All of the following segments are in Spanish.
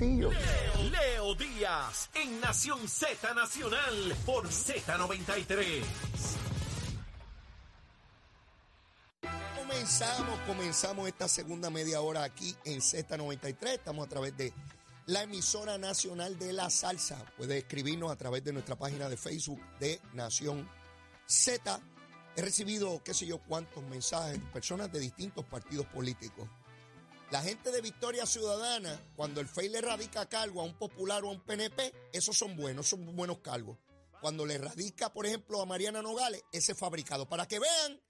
Leo, Leo Díaz en Nación Z Nacional por Z93. Comenzamos, comenzamos esta segunda media hora aquí en Z93. Estamos a través de la emisora nacional de la salsa. Puede escribirnos a través de nuestra página de Facebook de Nación Z. He recibido qué sé yo cuántos mensajes de personas de distintos partidos políticos. La gente de Victoria Ciudadana, cuando el FEI le radica cargo a un popular o a un PNP, esos son buenos, son buenos cargos. Cuando le radica, por ejemplo, a Mariana Nogales, ese es fabricado. Para que vean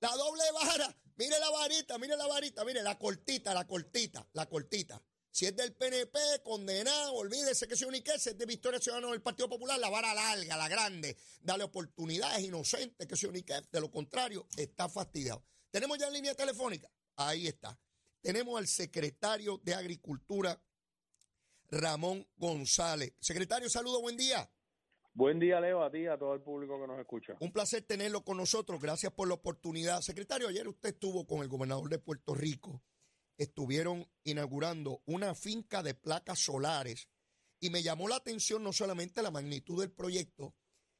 la doble vara. Mire la varita, mire la varita, mire la cortita, la cortita, la cortita. Si es del PNP, condenado, olvídese que soy qué, si es de Victoria Ciudadana del Partido Popular, la vara larga, la grande, dale oportunidades inocentes, que soy qué, de lo contrario, está fastidiado. Tenemos ya en línea telefónica, ahí está. Tenemos al secretario de Agricultura, Ramón González. Secretario, saludo, buen día. Buen día, Leo, a ti a todo el público que nos escucha. Un placer tenerlo con nosotros. Gracias por la oportunidad. Secretario, ayer usted estuvo con el gobernador de Puerto Rico. Estuvieron inaugurando una finca de placas solares y me llamó la atención no solamente la magnitud del proyecto,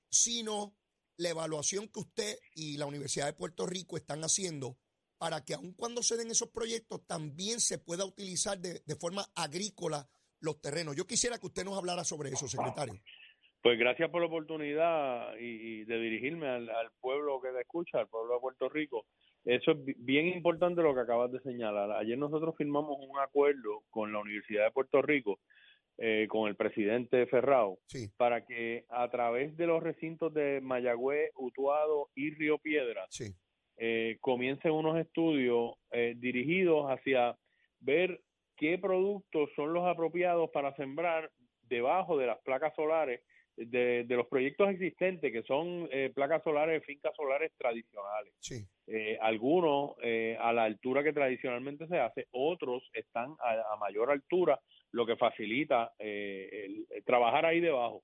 sino la evaluación que usted y la Universidad de Puerto Rico están haciendo para que aun cuando se den esos proyectos también se pueda utilizar de, de forma agrícola los terrenos. Yo quisiera que usted nos hablara sobre eso, secretario. Pues gracias por la oportunidad y, y de dirigirme al, al, pueblo que te escucha, al pueblo de Puerto Rico. Eso es bien importante lo que acabas de señalar. Ayer nosotros firmamos un acuerdo con la Universidad de Puerto Rico, eh, con el presidente Ferrao, Sí. para que a través de los recintos de Mayagüez, Utuado y Río Piedras Sí. Eh, comiencen unos estudios eh, dirigidos hacia ver qué productos son los apropiados para sembrar debajo de las placas solares de, de los proyectos existentes, que son eh, placas solares, fincas solares tradicionales. Sí. Eh, algunos eh, a la altura que tradicionalmente se hace, otros están a, a mayor altura, lo que facilita eh, el, el trabajar ahí debajo.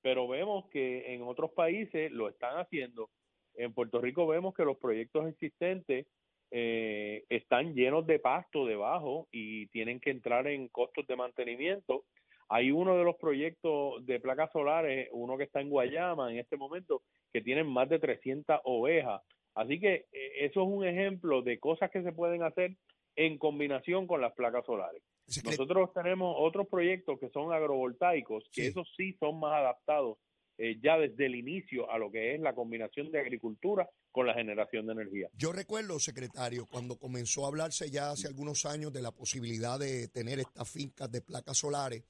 Pero vemos que en otros países lo están haciendo. En Puerto Rico vemos que los proyectos existentes eh, están llenos de pasto debajo y tienen que entrar en costos de mantenimiento. Hay uno de los proyectos de placas solares, uno que está en Guayama en este momento, que tienen más de 300 ovejas. Así que eh, eso es un ejemplo de cosas que se pueden hacer en combinación con las placas solares. Nosotros tenemos otros proyectos que son agrovoltaicos, que Sí. esos sí son más adaptados eh, ya desde el inicio a lo que es la combinación de agricultura con la generación de energía. Yo recuerdo, secretario, cuando comenzó a hablarse ya hace algunos años de la posibilidad de tener estas fincas de placas solares,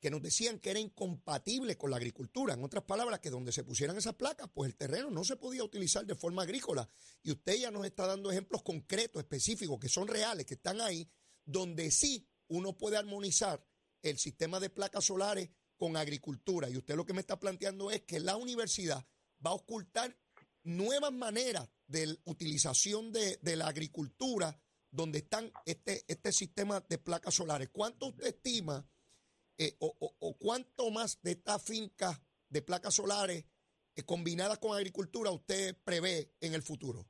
que nos decían que era incompatible con la agricultura. En otras palabras, que donde se pusieran esas placas, pues el terreno no se podía utilizar de forma agrícola. Y usted ya nos está dando ejemplos concretos, específicos, que son reales, que están ahí, donde sí uno puede armonizar el sistema de placas solares con agricultura. Y usted lo que me está planteando es que la universidad va a ocultar nuevas maneras de utilización de, de la agricultura donde están este, este sistema de placas solares. ¿Cuánto usted estima eh, o, o- cuánto más de estas fincas de placas solares eh, combinadas con agricultura usted prevé en el futuro?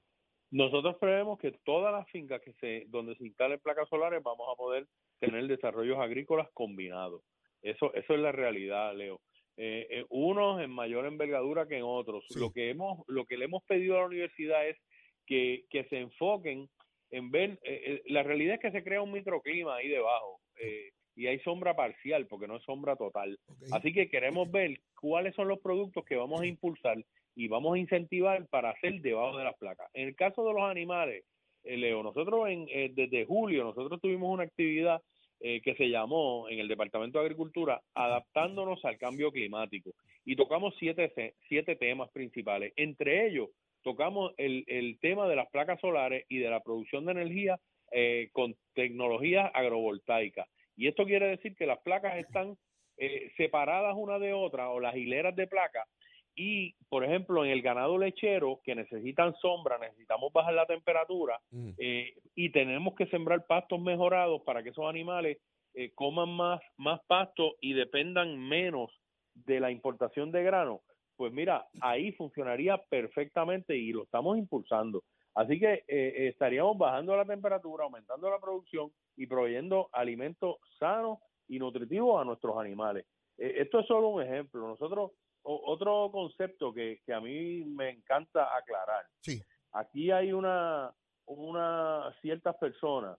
Nosotros prevemos que todas las fincas que se donde se instalen placas solares vamos a poder tener desarrollos agrícolas combinados. Eso eso es la realidad, Leo. Eh, eh, unos en mayor envergadura que en otros. Sí. Lo que hemos lo que le hemos pedido a la universidad es que, que se enfoquen en ver eh, eh, la realidad es que se crea un microclima ahí debajo eh, y hay sombra parcial porque no es sombra total. Así que queremos ver cuáles son los productos que vamos a impulsar y vamos a incentivar para hacer debajo de las placas. En el caso de los animales, eh, Leo, nosotros en, eh, desde julio nosotros tuvimos una actividad eh, que se llamó en el Departamento de Agricultura adaptándonos al cambio climático y tocamos siete, siete temas principales. Entre ellos tocamos el, el tema de las placas solares y de la producción de energía eh, con tecnologías agrovoltaicas. Y esto quiere decir que las placas están eh, separadas una de otra o las hileras de placas y, ejemplo, en el ganado lechero que necesitan sombra, necesitamos bajar la temperatura Mm. eh, y tenemos que sembrar pastos mejorados para que esos animales eh, coman más, más pasto y dependan menos de la importación de grano. Pues mira, ahí funcionaría perfectamente y lo estamos impulsando. Así que eh, estaríamos bajando la temperatura, aumentando la producción y proveyendo alimentos sanos y nutritivos a nuestros animales. Esto es solo un ejemplo. Nosotros, otro concepto que, que a mí me encanta aclarar. Sí. Aquí hay una, una ciertas personas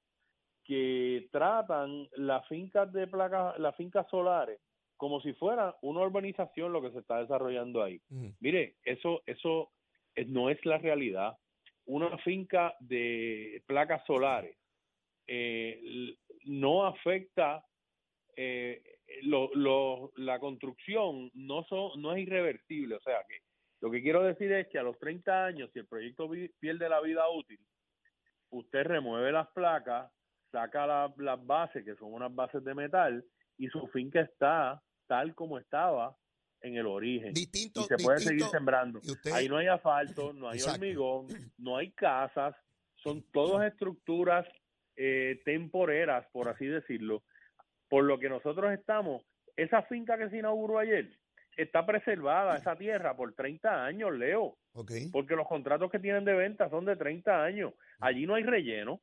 que tratan las fincas de placas, las fincas solares como si fuera una urbanización lo que se está desarrollando ahí. Mire, eso eso no es la realidad. Una finca de placas solares eh, no afecta eh, lo, la construcción no son no es irreversible, o sea que lo que quiero decir es que a los 30 años si el proyecto pierde la vida útil, usted remueve las placas, saca las bases que son unas bases de metal y su finca está tal como estaba en el origen. Distinto, y se puede seguir sembrando. Ahí no hay asfalto, no hay hormigón, no hay casas, son todas estructuras eh, temporeras, por así decirlo. Por lo que nosotros estamos, esa finca que se inauguró ayer, está preservada esa tierra por 30 años, Leo. Porque los contratos que tienen de venta son de 30 años. Allí no hay relleno.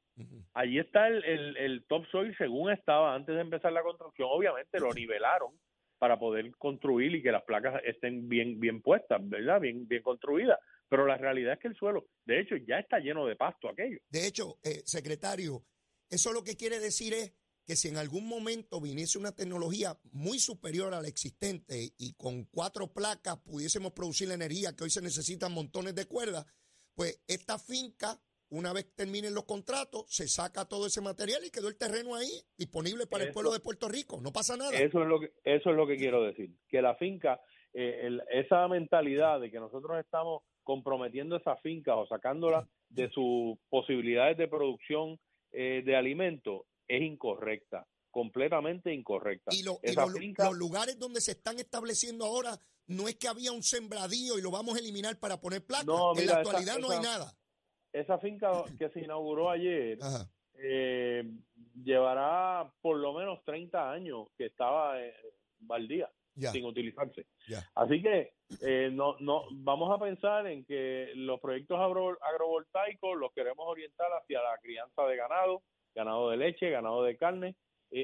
Allí está el, el, el topsoil según estaba antes de empezar la construcción. Obviamente lo nivelaron para poder construir y que las placas estén bien bien puestas, ¿verdad? Bien bien construidas. Pero la realidad es que el suelo, de hecho, ya está lleno de pasto aquello. De hecho, eh, secretario, eso lo que quiere decir es que si en algún momento viniese una tecnología muy superior a la existente y con cuatro placas pudiésemos producir la energía que hoy se necesitan montones de cuerdas, pues esta finca una vez terminen los contratos, se saca todo ese material y quedó el terreno ahí disponible para el pueblo de Puerto Rico. No pasa nada. Eso es lo que, eso es lo que quiero decir. Que la finca, eh, esa mentalidad de que nosotros estamos comprometiendo esa finca o sacándola de sus posibilidades de producción eh, de alimentos es incorrecta, completamente incorrecta. Y, los lugares donde se están estableciendo ahora no es que había un sembradío y lo vamos a eliminar para poner placas. en la actualidad no hay nada esa finca que se inauguró ayer eh, llevará por lo menos 30 años que estaba eh, baldía, sin utilizarse. Así que eh, no, no vamos a pensar en que los proyectos agrovoltaicos los queremos orientar hacia la crianza de ganado, ganado de leche, ganado de carne,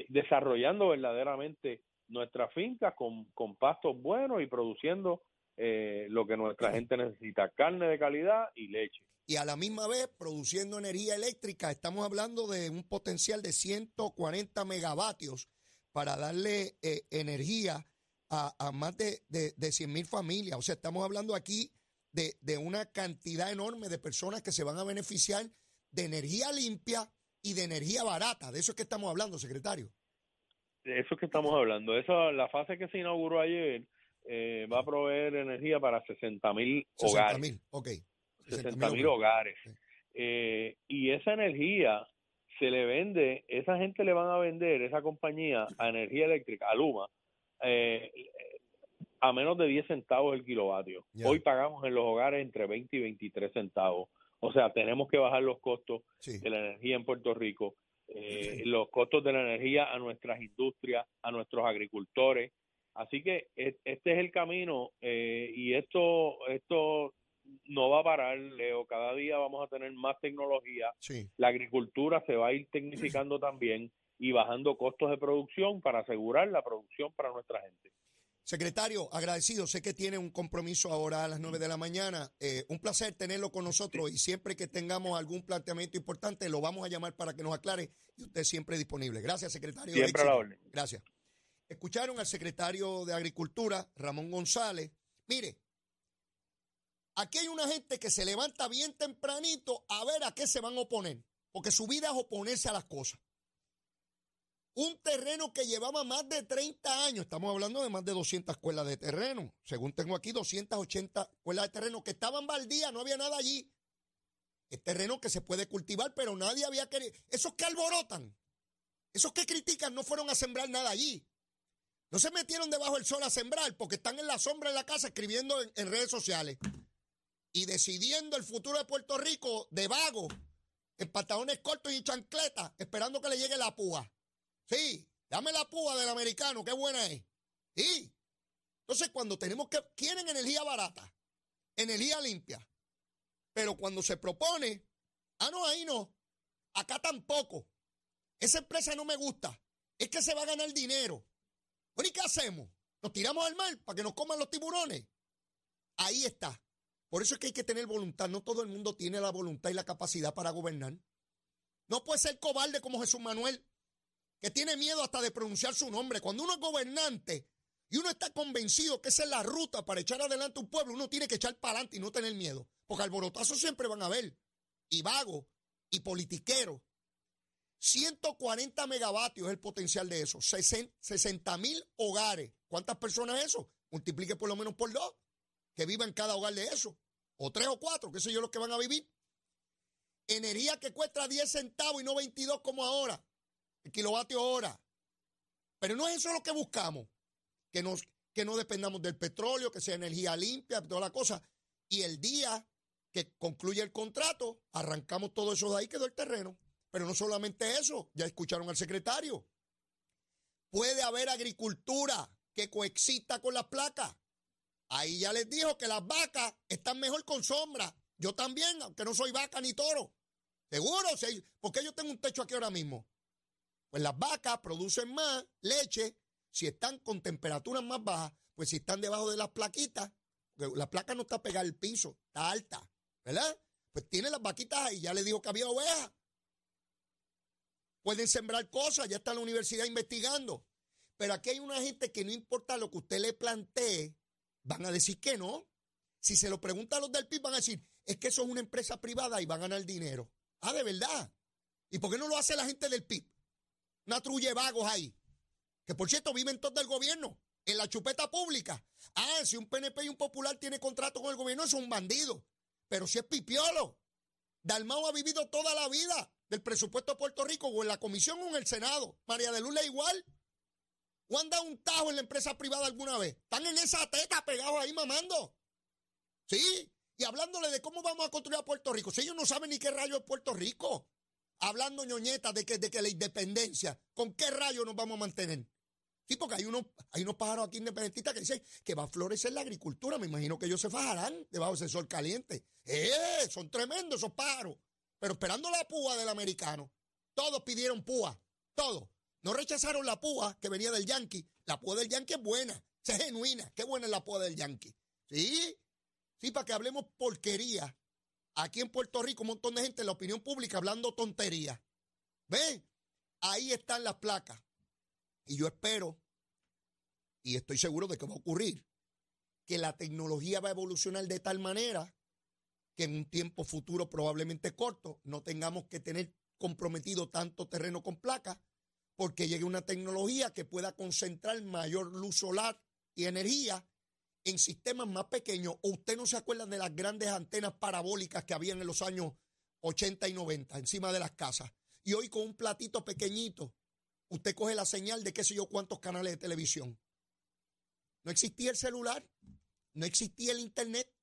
desarrollando verdaderamente nuestras fincas con, con pastos buenos y produciendo lo que nuestra gente necesita, carne de calidad y leche y a la misma vez produciendo energía eléctrica. Estamos hablando de un potencial de 140 megavatios para darle eh, energía a, más de, de, 100 mil familias. O sea, estamos hablando aquí de, una cantidad enorme de personas que se van a beneficiar de energía limpia y de energía barata. De eso es que estamos hablando, secretario. De eso es que estamos hablando. Esa, la fase que se inauguró ayer eh, va a proveer energía para 60 mil hogares. 60 mil, ok. 60 mil hogares. Eh, y esa energía se le vende, esa gente le van a vender, esa compañía, a energía eléctrica, a Luma, eh, a menos de 10 centavos el kilovatio. Hoy pagamos en los hogares entre 20 y 23 centavos. O sea, tenemos que bajar los costos de la energía en Puerto Rico, eh, los costos de la energía a nuestras industrias, a nuestros agricultores. Así que este es el camino y esto, esto no va a parar, Leo. Cada día vamos a tener más tecnología. La agricultura se va a ir tecnificando también y bajando costos de producción para asegurar la producción para nuestra gente. Secretario, agradecido. Sé que tiene un compromiso ahora a las 9 de la mañana. Eh, un placer tenerlo con nosotros y siempre que tengamos algún planteamiento importante lo vamos a llamar para que nos aclare y usted siempre disponible. Gracias, secretario. Siempre a la orden. Gracias. Escucharon al secretario de Agricultura, Ramón González. Mire, Aquí hay una gente que se levanta bien tempranito a ver a qué se van a oponer, porque su vida es oponerse a las cosas. Un terreno que llevaba más de 30 años, estamos hablando de más de 200 escuelas de terreno, según tengo aquí 280 escuelas de terreno que estaban baldías, no había nada allí. Es terreno que se puede cultivar, pero nadie había querido. Esos que alborotan, esos que critican no fueron a sembrar nada allí. No se metieron debajo del sol a sembrar porque están en la sombra de la casa escribiendo en redes sociales y decidiendo el futuro de Puerto Rico de vago, en pantalones cortos y chancletas, esperando que le llegue la púa. Sí, dame la púa del americano, qué buena es. Sí. Entonces, cuando tenemos que, quieren energía barata, energía limpia, pero cuando se propone, ah, no, ahí no, acá tampoco. Esa empresa no me gusta. es que se va a ganar dinero. Bueno, ¿y qué hacemos? ¿Nos tiramos al mar para que nos coman los tiburones? Ahí está. Por eso es que hay que tener voluntad. No todo el mundo tiene la voluntad y la capacidad para gobernar. No puede ser cobarde como Jesús Manuel, que tiene miedo hasta de pronunciar su nombre. Cuando uno es gobernante y uno está convencido que esa es la ruta para echar adelante un pueblo, uno tiene que echar para adelante y no tener miedo. Porque alborotazo siempre van a haber. Y vago, y politiquero. 140 megavatios es el potencial de eso. 60 mil hogares. ¿Cuántas personas es eso? Multiplique por lo menos por dos. Que vivan cada hogar de eso. O tres o cuatro, que sé yo los que van a vivir. Energía que cuesta 10 centavos y no 22 como ahora. El kilovatio hora. Pero no es eso lo que buscamos. Que, nos, que no dependamos del petróleo, que sea energía limpia, toda la cosa. Y el día que concluye el contrato, arrancamos todo eso de ahí, quedó el terreno. Pero no solamente eso, ya escucharon al secretario. Puede haber agricultura que coexista con las placas. Ahí ya les dijo que las vacas están mejor con sombra. Yo también, aunque no soy vaca ni toro. Seguro, porque yo tengo un techo aquí ahora mismo. Pues las vacas producen más leche si están con temperaturas más bajas, pues si están debajo de las plaquitas, la placa no está pegada al piso, está alta, ¿verdad? Pues tiene las vaquitas ahí, ya le dijo que había ovejas. Pueden sembrar cosas, ya está la universidad investigando. Pero aquí hay una gente que no importa lo que usted le plantee, van a decir que no. Si se lo pregunta a los del PIB, van a decir, es que eso es una empresa privada y va a ganar dinero. Ah, de verdad. ¿Y por qué no lo hace la gente del PIB? Una trulle vagos ahí. Que por cierto viven todos del gobierno, en la chupeta pública. Ah, si un PNP y un popular tiene contrato con el gobierno, es un bandido. Pero si es pipiolo. Dalmao ha vivido toda la vida del presupuesto de Puerto Rico o en la comisión o en el Senado. María de Lula igual. ¿O han dado un tajo en la empresa privada alguna vez? Están en esa teta pegados ahí mamando. Sí, y hablándole de cómo vamos a construir a Puerto Rico. Si ellos no saben ni qué rayo es Puerto Rico. Hablando ñoñetas de que, de que la independencia, ¿con qué rayo nos vamos a mantener? Sí, porque hay unos, hay unos pájaros aquí independentistas que dicen que va a florecer la agricultura. Me imagino que ellos se fajarán debajo de ese sol caliente. ¡Eh! Son tremendos esos pájaros pero esperando la púa del americano. Todos pidieron púa, todos. No rechazaron la púa que venía del Yankee. La púa del Yankee es buena, es genuina. Qué buena es la púa del Yankee. ¿Sí? Sí, para que hablemos porquería. Aquí en Puerto Rico, un montón de gente en la opinión pública hablando tontería. ¿Ven? Ahí están las placas. Y yo espero, y estoy seguro de que va a ocurrir, que la tecnología va a evolucionar de tal manera que en un tiempo futuro probablemente corto no tengamos que tener comprometido tanto terreno con placas porque llegue una tecnología que pueda concentrar mayor luz solar y energía en sistemas más pequeños. ¿O usted no se acuerda de las grandes antenas parabólicas que habían en los años 80 y 90 encima de las casas? Y hoy con un platito pequeñito, usted coge la señal de qué sé yo cuántos canales de televisión. No existía el celular, no existía el internet,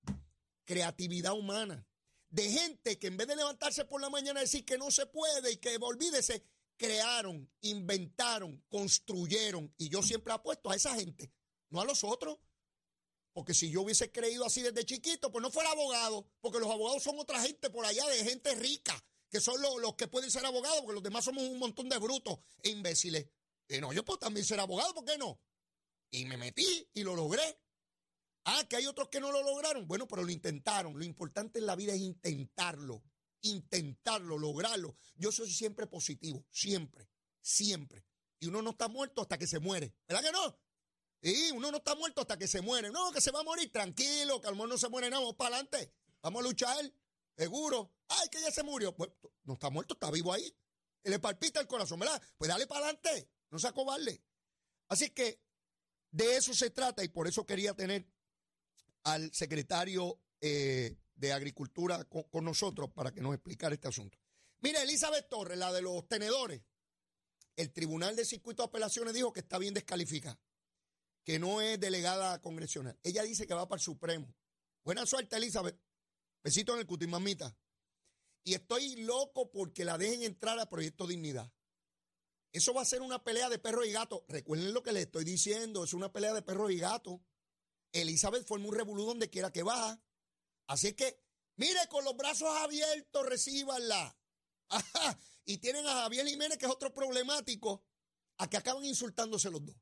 creatividad humana, de gente que en vez de levantarse por la mañana y decir que no se puede y que olvídese, crearon, inventaron, construyeron. Y yo siempre apuesto a esa gente, no a los otros. Porque si yo hubiese creído así desde chiquito, pues no fuera abogado, porque los abogados son otra gente por allá de gente rica, que son los, los que pueden ser abogados, porque los demás somos un montón de brutos e imbéciles. Y no, yo puedo también ser abogado, ¿por qué no? Y me metí y lo logré. Ah, que hay otros que no lo lograron. Bueno, pero lo intentaron. Lo importante en la vida es intentarlo, intentarlo, lograrlo. Yo soy siempre positivo, siempre, siempre. Y uno no está muerto hasta que se muere. ¿Verdad que no? Sí, uno no está muerto hasta que se muere. No, que se va a morir. Tranquilo, que no se muere nada. Vamos para adelante. Vamos a luchar. Seguro. Ay, que ya se murió. Pues, no está muerto, está vivo ahí. Le palpita el corazón, ¿verdad? Pues dale para adelante. No se acobarde. Así que de eso se trata y por eso quería tener al secretario eh, de Agricultura con, nosotros para que nos explicara este asunto. Mira, Elizabeth Torres, la de los tenedores, el Tribunal de Circuito de Apelaciones dijo que está bien descalificada, que no es delegada congresional. Ella dice que va para el Supremo. Buena suerte, Elizabeth. Besito en el cutimamita. Y estoy loco porque la dejen entrar a Proyecto Dignidad. Eso va a ser una pelea de perro y gato. Recuerden lo que les estoy diciendo, es una pelea de perro y gato. Elizabeth forma un revolú donde quiera que va. Así que, mire, con los brazos abiertos, recíbanla. y tienen a Javier Jiménez, que es otro problemático, a que acaban insultándose los dos,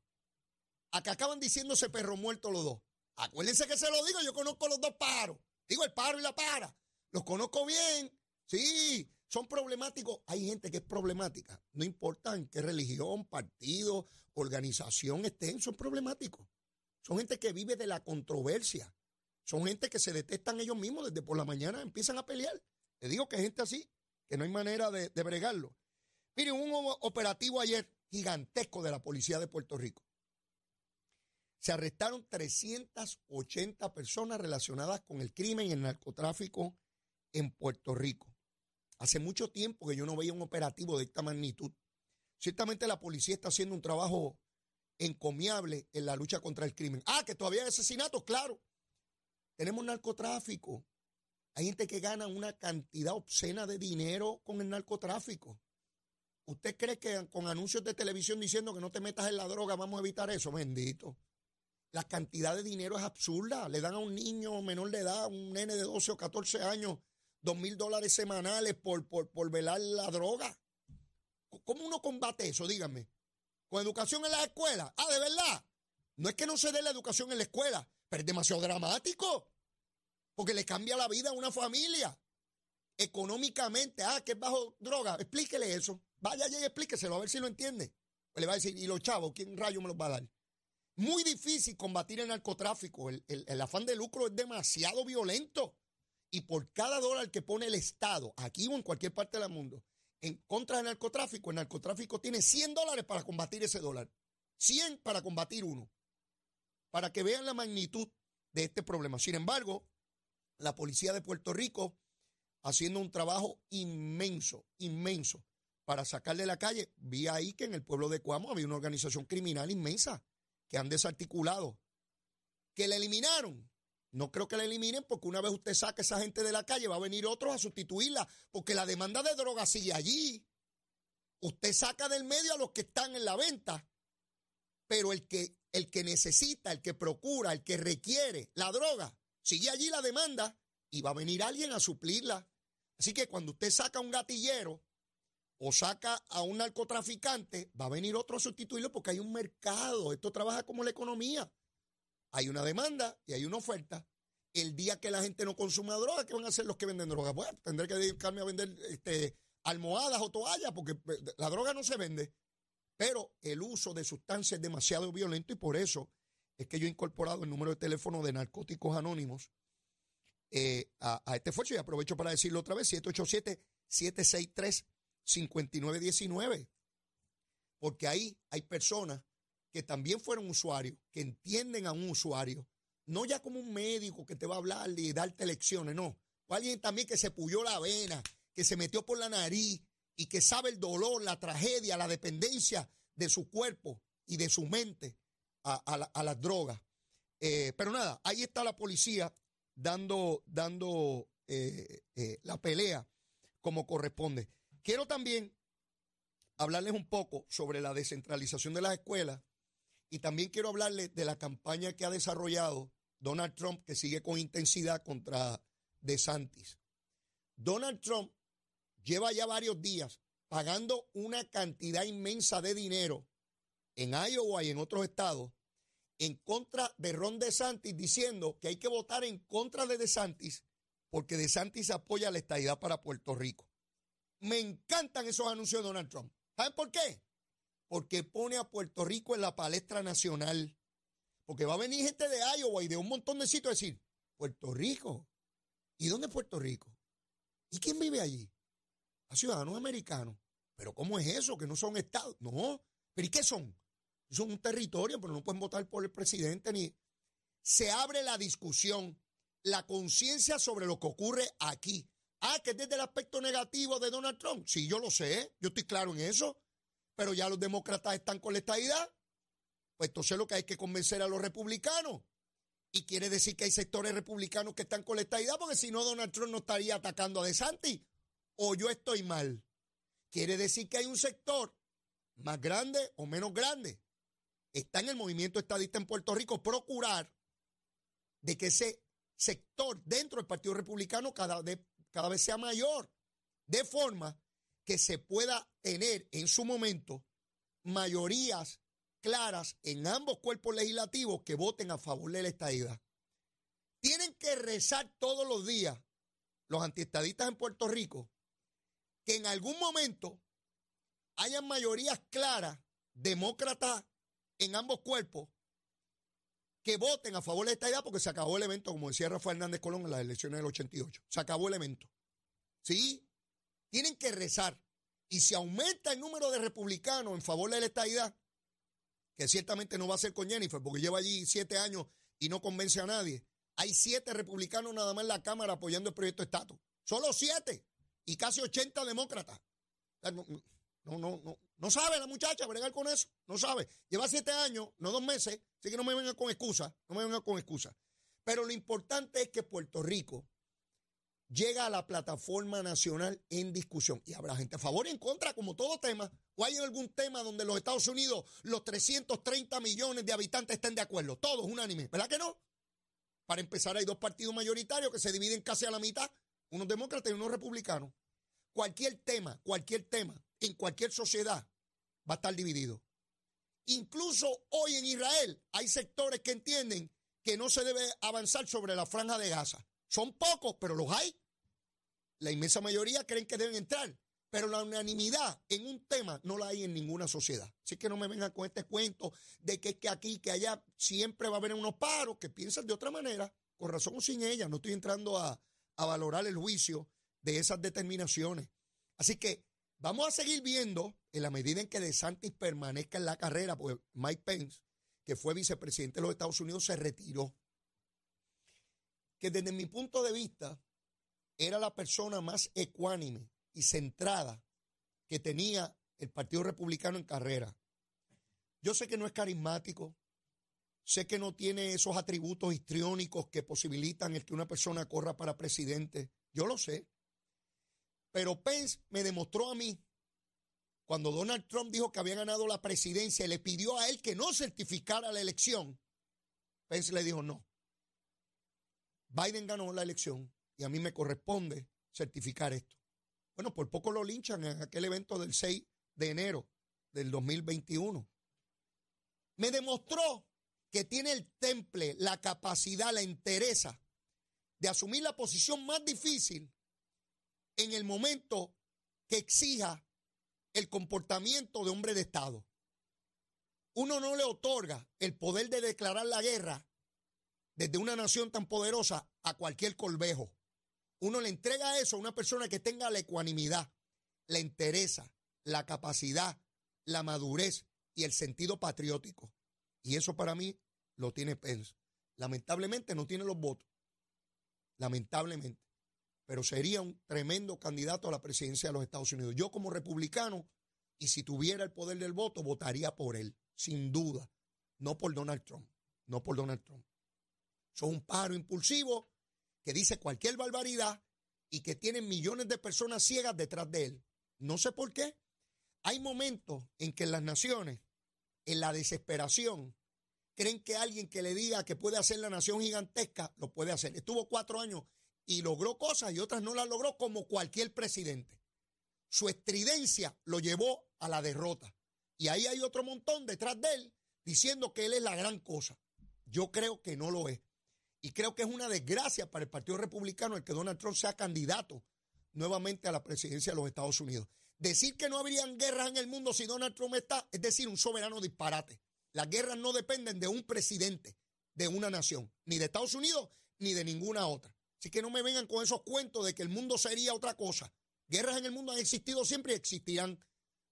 a que acaban diciéndose perro muerto los dos. Acuérdense que se lo digo, yo conozco los dos pájaros. Digo el pájaro y la para. Los conozco bien. Sí, son problemáticos. Hay gente que es problemática. No importa en qué religión, partido, organización estén, son problemáticos. Son gente que vive de la controversia. Son gente que se detestan ellos mismos desde por la mañana, empiezan a pelear. Le digo que hay gente así, que no hay manera de, de bregarlo. Miren, un operativo ayer gigantesco de la policía de Puerto Rico. Se arrestaron 380 personas relacionadas con el crimen y el narcotráfico en Puerto Rico. Hace mucho tiempo que yo no veía un operativo de esta magnitud. Ciertamente la policía está haciendo un trabajo encomiable en la lucha contra el crimen. Ah, que todavía hay asesinatos, claro. Tenemos narcotráfico. Hay gente que gana una cantidad obscena de dinero con el narcotráfico. ¿Usted cree que con anuncios de televisión diciendo que no te metas en la droga vamos a evitar eso? Bendito. La cantidad de dinero es absurda. Le dan a un niño menor de edad, un nene de 12 o 14 años, dos mil dólares semanales por, por, por velar la droga. ¿Cómo uno combate eso? Díganme. ¿Con educación en la escuela? Ah, de verdad. No es que no se dé la educación en la escuela, pero es demasiado dramático. Porque le cambia la vida a una familia. Económicamente, ah, que es bajo droga. Explíquele eso. Vaya allá y explíqueselo a ver si lo entiende. Pues le va a decir, ¿y los chavos? ¿Quién rayo me los va a dar? Muy difícil combatir el narcotráfico. El, afán de lucro es demasiado violento. Y por cada dólar que pone el Estado, aquí o en cualquier parte del mundo, en contra del narcotráfico, el narcotráfico tiene 100 dólares para combatir ese dólar. 100 para combatir uno. Para que vean la magnitud de este problema. Sin embargo, la policía de Puerto Rico haciendo un trabajo inmenso, inmenso, para sacarle la calle. Vi ahí que en el pueblo de Cuamo había una organización criminal inmensa que han desarticulado, que la eliminaron. No creo que la eliminen porque una vez usted saque esa gente de la calle va a venir otros a sustituirla, porque la demanda de droga sigue allí. Usted saca del medio a los que están en la venta, pero el que, el que necesita, el que procura, el que requiere la droga, sigue allí la demanda y va a venir alguien a suplirla. Así que cuando usted saca un gatillero o saca a un narcotraficante, va a venir otro a sustituirlo porque hay un mercado. Esto trabaja como la economía. Hay una demanda y hay una oferta. El día que la gente no consuma droga, ¿qué van a hacer los que venden droga? Bueno, tendré que dedicarme a vender este, almohadas o toallas porque eh, la droga no se vende. Pero el uso de sustancias es demasiado violento y por eso es que yo he incorporado el número de teléfono de Narcóticos Anónimos eh, a, a, este esfuerzo y aprovecho para decirlo otra vez, 787 763 5919. Porque ahí hay personas que también fueron usuarios, que entienden a un usuario, no ya como un médico que te va a hablar y darte lecciones, no. Alguien también que se puyó la vena, que se metió por la nariz y que sabe el dolor, la tragedia, la dependencia de su cuerpo y de su mente a, las drogas. Eh, pero nada, ahí está la policía dando, dando eh, eh, la pelea como corresponde. Quiero también hablarles un poco sobre la descentralización de las escuelas y también quiero hablarles de la campaña que ha desarrollado Donald Trump, que sigue con intensidad contra DeSantis. Donald Trump lleva ya varios días pagando una cantidad inmensa de dinero en Iowa y en otros estados en contra de Ron DeSantis, diciendo que hay que votar en contra de DeSantis porque DeSantis apoya la estadidad para Puerto Rico. Me encantan esos anuncios de Donald Trump. ¿Saben por qué? Porque pone a Puerto Rico en la palestra nacional. Porque va a venir gente de Iowa y de un montón de sitios a decir, Puerto Rico. ¿Y dónde es Puerto Rico? ¿Y quién vive allí? A ciudadanos americanos. ¿Pero cómo es eso? Que no son estados. No. ¿Pero y qué son? Son un territorio, pero no pueden votar por el presidente ni... Se abre la discusión, la conciencia sobre lo que ocurre aquí. Ah, que es desde el aspecto negativo de Donald Trump. Sí, yo lo sé, yo estoy claro en eso. Pero ya los demócratas están con la estadidad. Pues entonces lo que hay que convencer a los republicanos. Y quiere decir que hay sectores republicanos que están con la estadidad, porque si no, Donald Trump no estaría atacando a DeSantis. O yo estoy mal. Quiere decir que hay un sector más grande o menos grande. Está en el movimiento estadista en Puerto Rico procurar de que ese sector dentro del Partido Republicano cada vez cada vez sea mayor, de forma que se pueda tener en su momento mayorías claras en ambos cuerpos legislativos que voten a favor de la estadidad. Tienen que rezar todos los días los antiestadistas en Puerto Rico que en algún momento hayan mayorías claras, demócratas en ambos cuerpos, que voten a favor de esta idea porque se acabó el evento, como decía Rafael Hernández Colón en las elecciones del 88. Se acabó el evento. ¿Sí? Tienen que rezar. Y si aumenta el número de republicanos en favor de la estadidad, que ciertamente no va a ser con Jennifer, porque lleva allí siete años y no convence a nadie, hay siete republicanos nada más en la Cámara apoyando el proyecto de estatus. Solo siete. Y casi 80 demócratas. No, no, no, no, sabe la muchacha bregar con eso. No sabe. Lleva siete años, no dos meses. Así que no me venga con excusas. No me venga con excusas. Pero lo importante es que Puerto Rico llega a la plataforma nacional en discusión. Y habrá gente a favor y en contra, como todo tema. ¿O hay algún tema donde los Estados Unidos, los 330 millones de habitantes estén de acuerdo? Todos unánime. ¿Verdad que no? Para empezar, hay dos partidos mayoritarios que se dividen casi a la mitad, unos demócratas y unos republicanos. Cualquier tema, cualquier tema, en cualquier sociedad va a estar dividido. Incluso hoy en Israel hay sectores que entienden que no se debe avanzar sobre la franja de Gaza. Son pocos, pero los hay. La inmensa mayoría creen que deben entrar, pero la unanimidad en un tema no la hay en ninguna sociedad. Así que no me vengan con este cuento de que, que aquí, que allá siempre va a haber unos paros que piensan de otra manera, con razón o sin ella. No estoy entrando a, a valorar el juicio de esas determinaciones. Así que vamos a seguir viendo en la medida en que DeSantis permanezca en la carrera, pues Mike Pence, que fue vicepresidente de los Estados Unidos, se retiró que desde mi punto de vista era la persona más ecuánime y centrada que tenía el Partido Republicano en carrera. Yo sé que no es carismático, sé que no tiene esos atributos histriónicos que posibilitan el que una persona corra para presidente, yo lo sé. Pero Pence me demostró a mí, cuando Donald Trump dijo que había ganado la presidencia y le pidió a él que no certificara la elección, Pence le dijo no, Biden ganó la elección y a mí me corresponde certificar esto. Bueno, por poco lo linchan en aquel evento del 6 de enero del 2021. Me demostró que tiene el temple, la capacidad, la entereza de asumir la posición más difícil en el momento que exija el comportamiento de hombre de Estado. Uno no le otorga el poder de declarar la guerra desde una nación tan poderosa a cualquier colvejo. Uno le entrega eso a una persona que tenga la ecuanimidad, la interesa, la capacidad, la madurez y el sentido patriótico. Y eso para mí lo tiene Pence. Lamentablemente no tiene los votos. Lamentablemente. Pero sería un tremendo candidato a la presidencia de los Estados Unidos. Yo como republicano, y si tuviera el poder del voto, votaría por él, sin duda. No por Donald Trump. No por Donald Trump. Son un pájaro impulsivo que dice cualquier barbaridad y que tiene millones de personas ciegas detrás de él. No sé por qué. Hay momentos en que las naciones, en la desesperación, creen que alguien que le diga que puede hacer la nación gigantesca, lo puede hacer. Estuvo cuatro años y logró cosas y otras no las logró como cualquier presidente. Su estridencia lo llevó a la derrota. Y ahí hay otro montón detrás de él diciendo que él es la gran cosa. Yo creo que no lo es. Y creo que es una desgracia para el Partido Republicano el que Donald Trump sea candidato nuevamente a la presidencia de los Estados Unidos. Decir que no habrían guerras en el mundo si Donald Trump está, es decir, un soberano disparate. Las guerras no dependen de un presidente de una nación, ni de Estados Unidos, ni de ninguna otra. Así que no me vengan con esos cuentos de que el mundo sería otra cosa. Guerras en el mundo han existido siempre y existirán.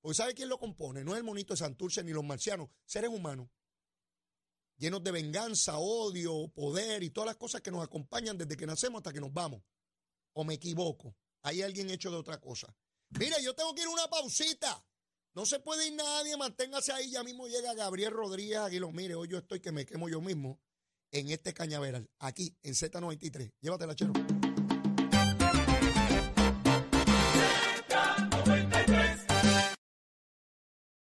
Porque ¿sabe quién lo compone? No es el monito de Santurce ni los marcianos, seres humanos llenos de venganza, odio, poder y todas las cosas que nos acompañan desde que nacemos hasta que nos vamos. ¿O me equivoco? Hay alguien hecho de otra cosa. Mire, yo tengo que ir a una pausita. No se puede ir nadie, manténgase ahí. Ya mismo llega Gabriel Rodríguez Aguilo. Mire, hoy yo estoy que me quemo yo mismo en este cañaveral, aquí en Z93. Llévatela, chero.